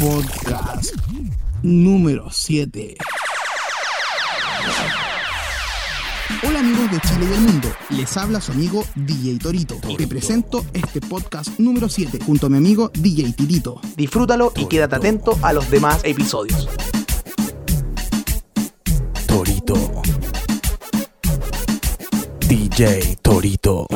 Podcast número 7. Hola amigos de Chile y del mundo, les habla su amigo DJ Torito. Te presento este podcast número 7 junto a mi amigo DJ Tirito. Disfrútalo y quédate atento a los demás episodios. Torito. DJ Torito.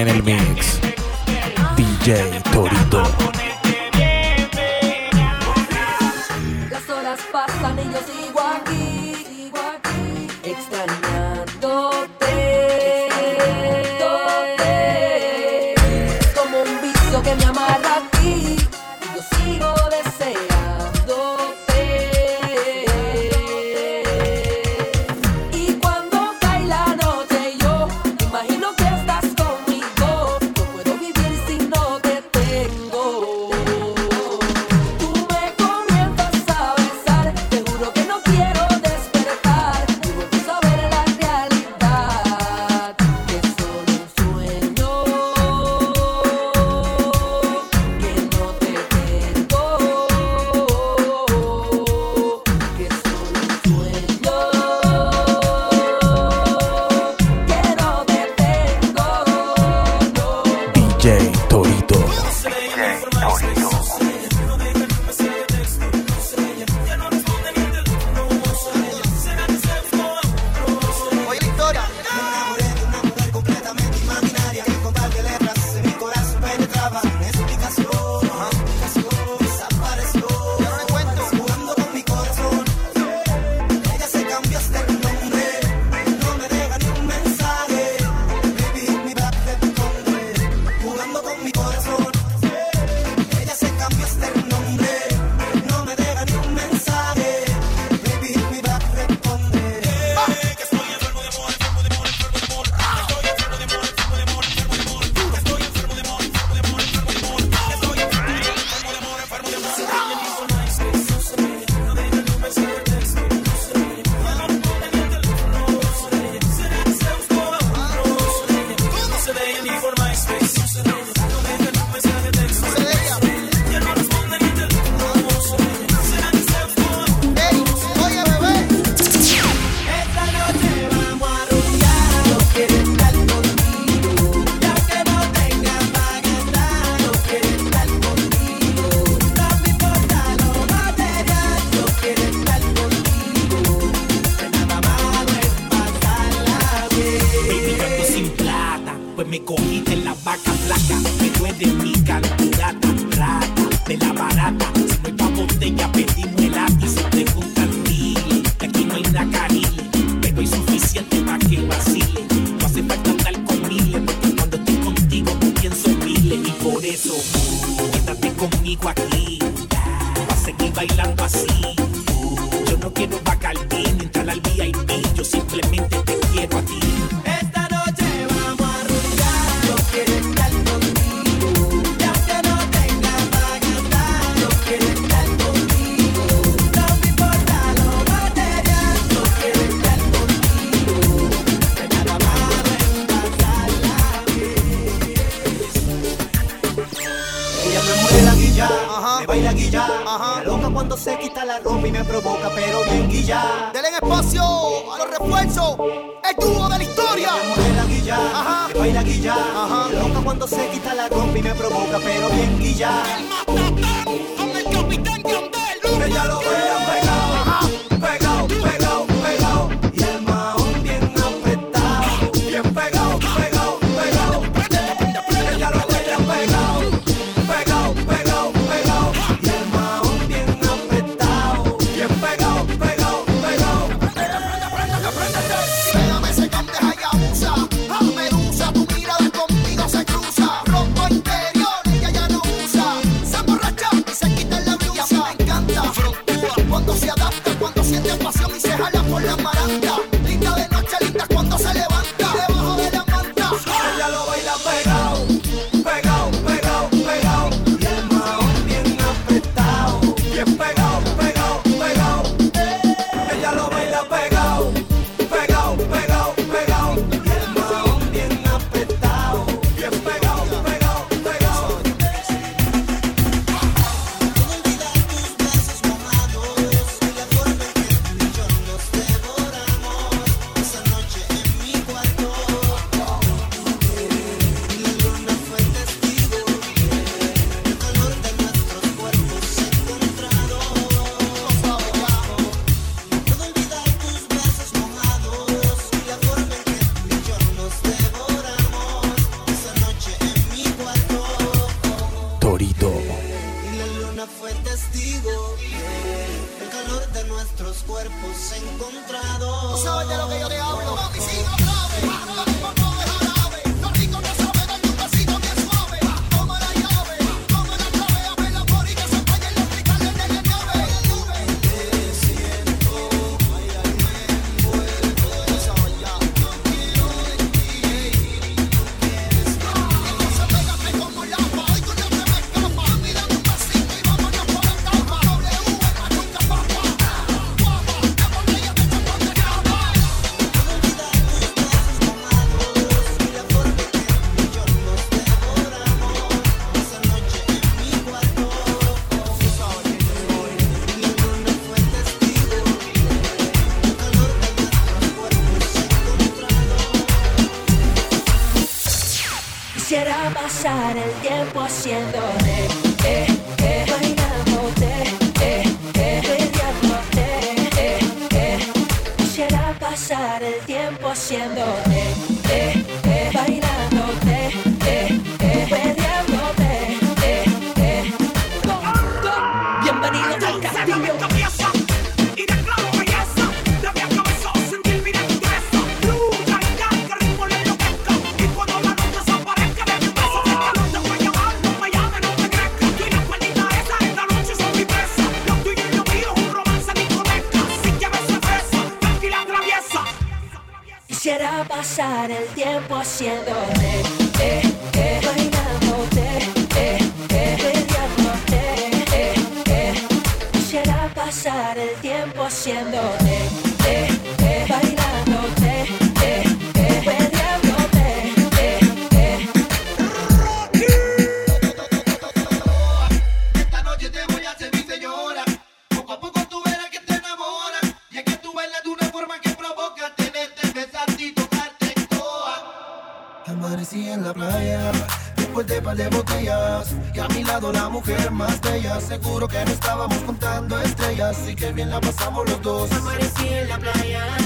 en el mix. DJ Torito. baila guilla. Ajá. Loca cuando se quita la combi me provoca, pero bien guilla. El matatán, con el capitán Yandel. Ella lo baila. 先走 aseguro que no estábamos contando estrellas y que bien la pasamos los dos. En la playa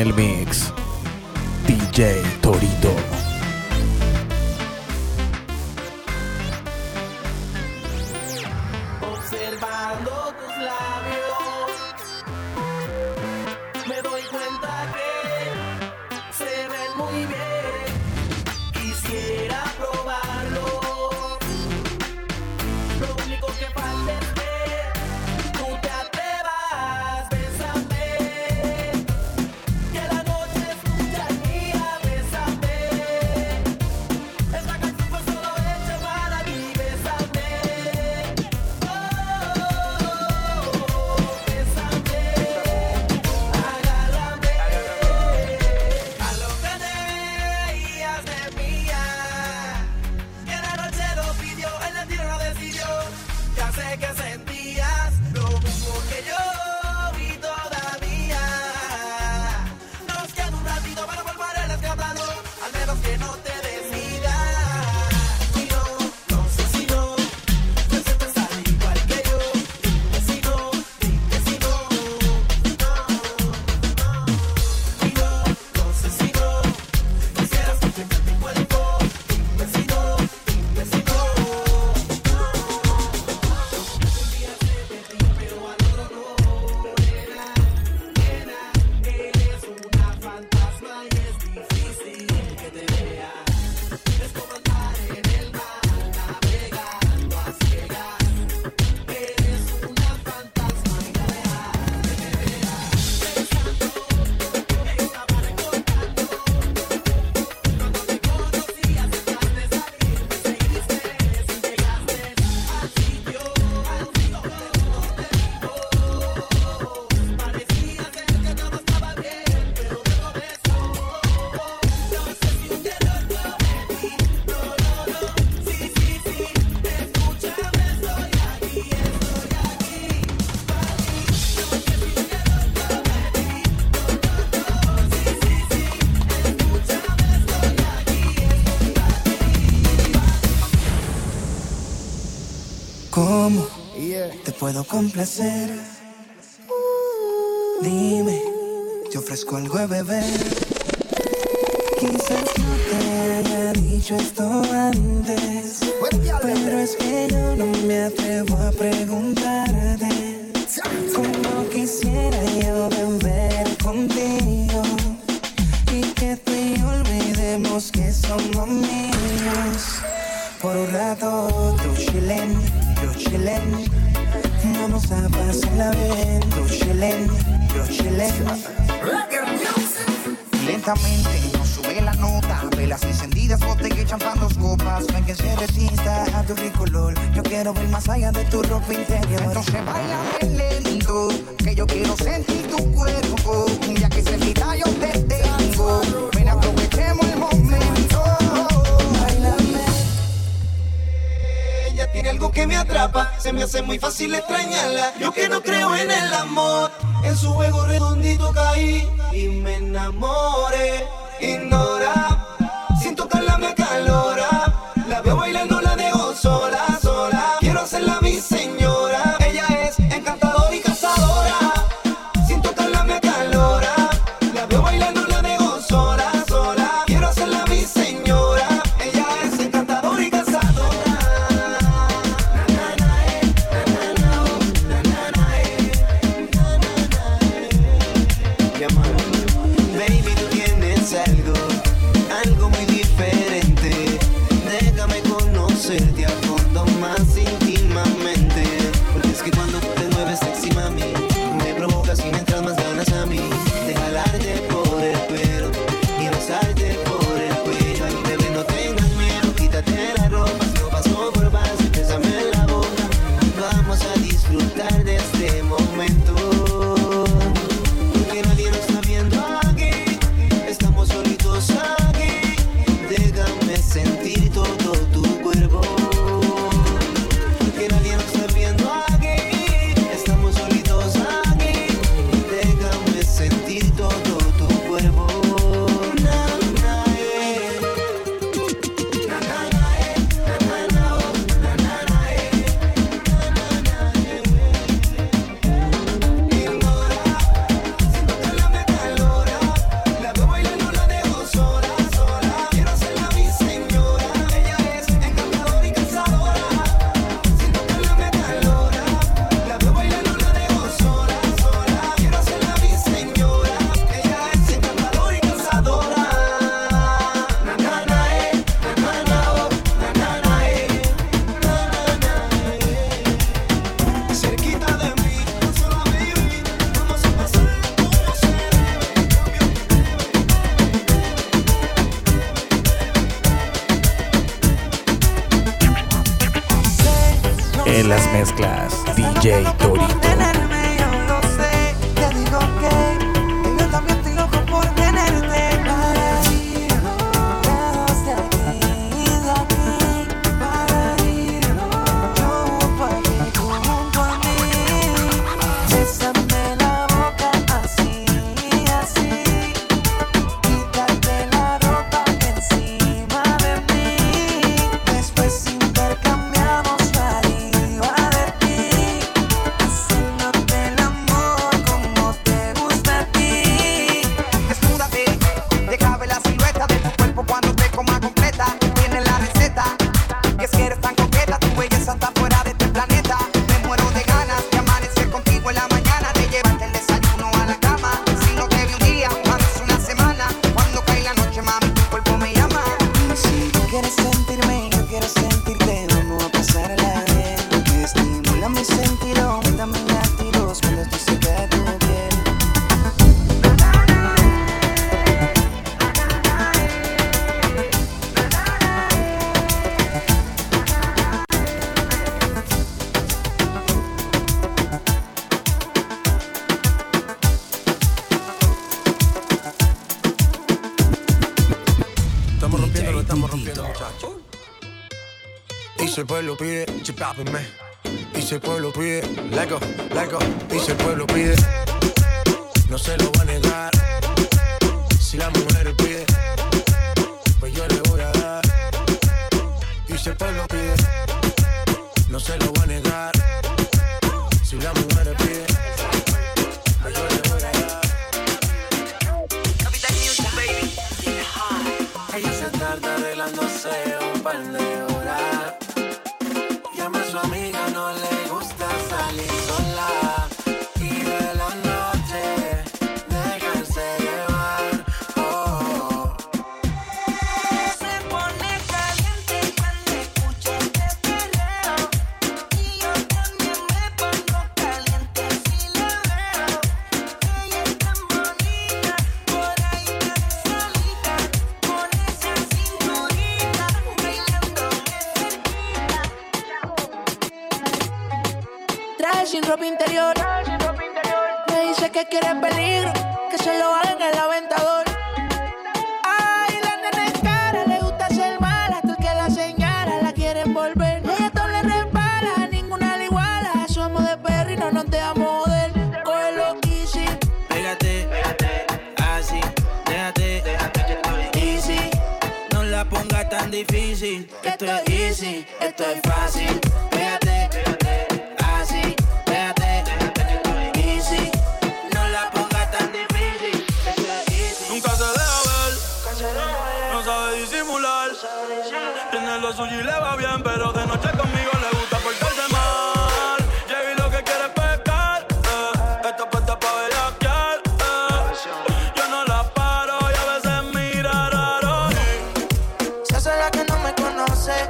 en el mío. puedo complacer. Dime, te ofrezco algo a beber. Quizás no te haya dicho esto antes, pero es que yo no me atrevo a preguntarte. Como quisiera yo beber contigo y que tú y olvidemos que somos míos. Por un rato, tú chilen, yo chilen vamos a pasarla bien. Yo chillen, yo. Lentamente nos sube la nota. Velas encendidas, botella y champán, dos copas. Ven que se resista a tu ricolor. Yo quiero ver más allá de tu ropa interior. Entonces bailame lento, que yo quiero sentir tu cuerpo. Ya que se quita yo te tengo. Tiene algo que me atrapa, se me hace muy fácil extrañarla. Yo que no creo en el amor, en su juego redondito caí y me enamoré. Ignora mezclas DJ Torito. Sin ropa interior. Me dice que quiere peligro, que se lo haga en el aventador. Ay, la nena es cara, le gusta ser mala, hasta el que la señala la quiere envolver. Ella todo le repara, ninguna le iguala. Somos de perro y no nos dejamos joder. Cógelo easy, Pégate, así, déjate, easy. No la pongas tan difícil. Esto es easy, esto es fácil. 12.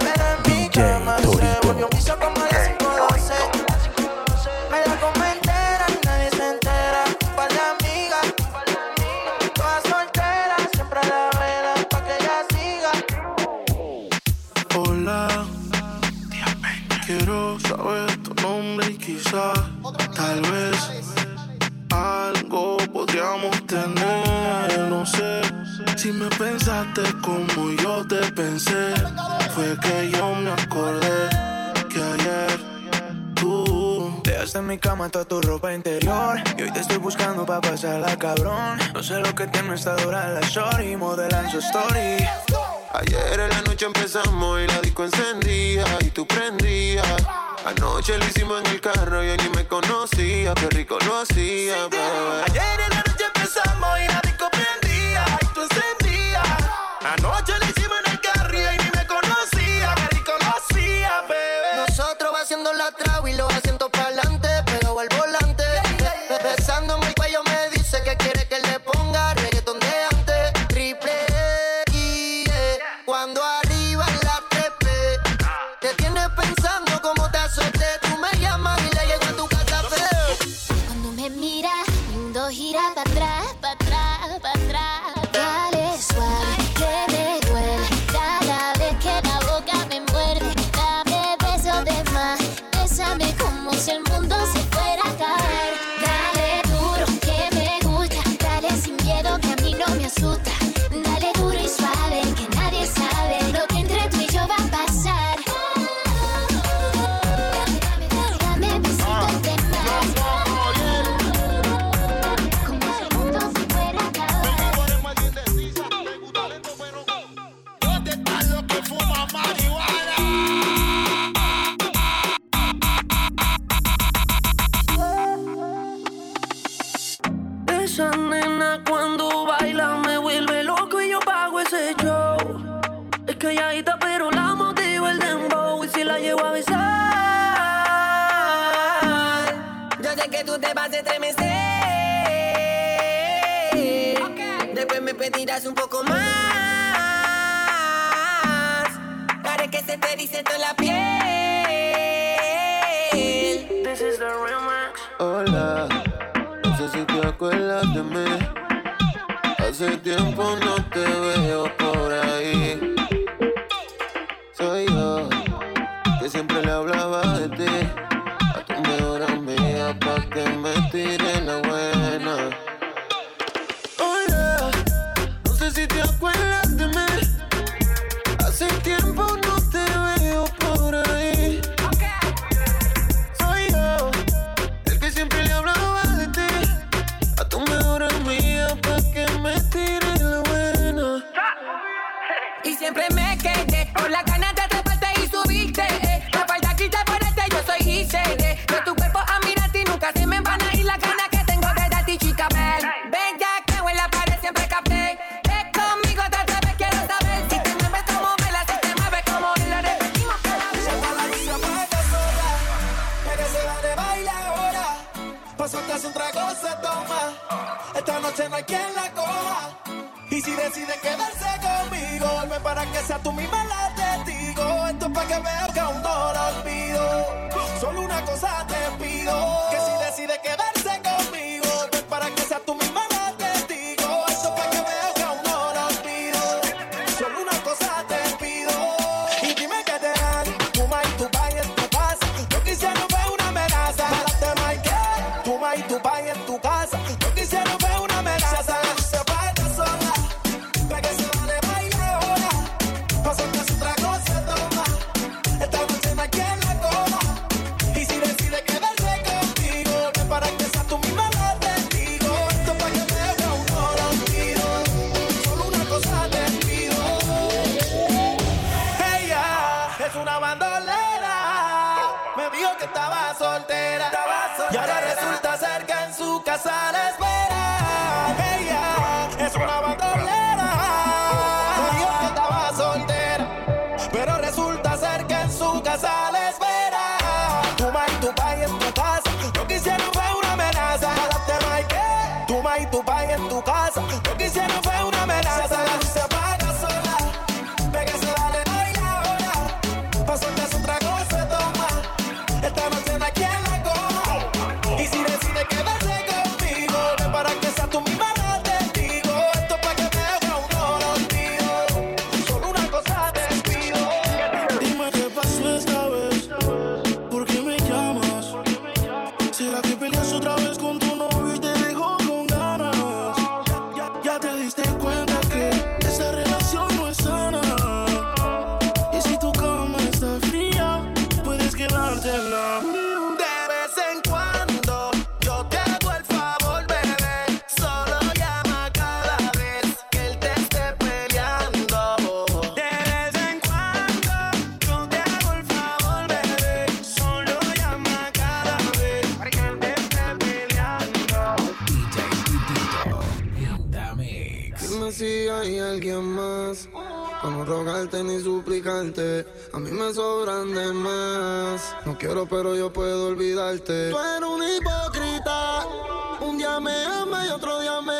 Pero en mi cama se volvió un piso como a las 512. Me la como entera, nadie se entera. Pa' la amiga, todas solteras, siempre a la vela, pa' que ella siga. Hola, quiero saber tu nombre y quizás, tal vez, algo podríamos tener. No sé si me pensaste como yo pensé. Fue que yo me acordé que ayer tú Dejaste en mi cama toda tu ropa interior Y hoy te estoy buscando pa' pasarla cabrón No sé lo que tiene esta dura la shorty Modelan su story Ayer en la noche empezamos y la disco encendía y tú prendías. Anoche lo hicimos en el carro, yo ni me conocía, qué rico lo hacía, bebé. Ayer en la noche empezamos y la disco prendía y tú encendías. Anoche lo toda la piel. This is the real Hola, no sé si te acuerdas de mí. Hace tiempo no te veo por ahí. Soy yo, que siempre le hablaba de ti. noche no hay quien la coja. Y si decide quedarse conmigo, vuelve para que sea tú misma la testigo. Esto es para que veas que aún no la olvido. Solo una cosa te pido: que si decide quedarse conmigo. sobran más. No quiero, pero yo puedo olvidarte. Tú eres un hipócrita. Un día me ama y otro día me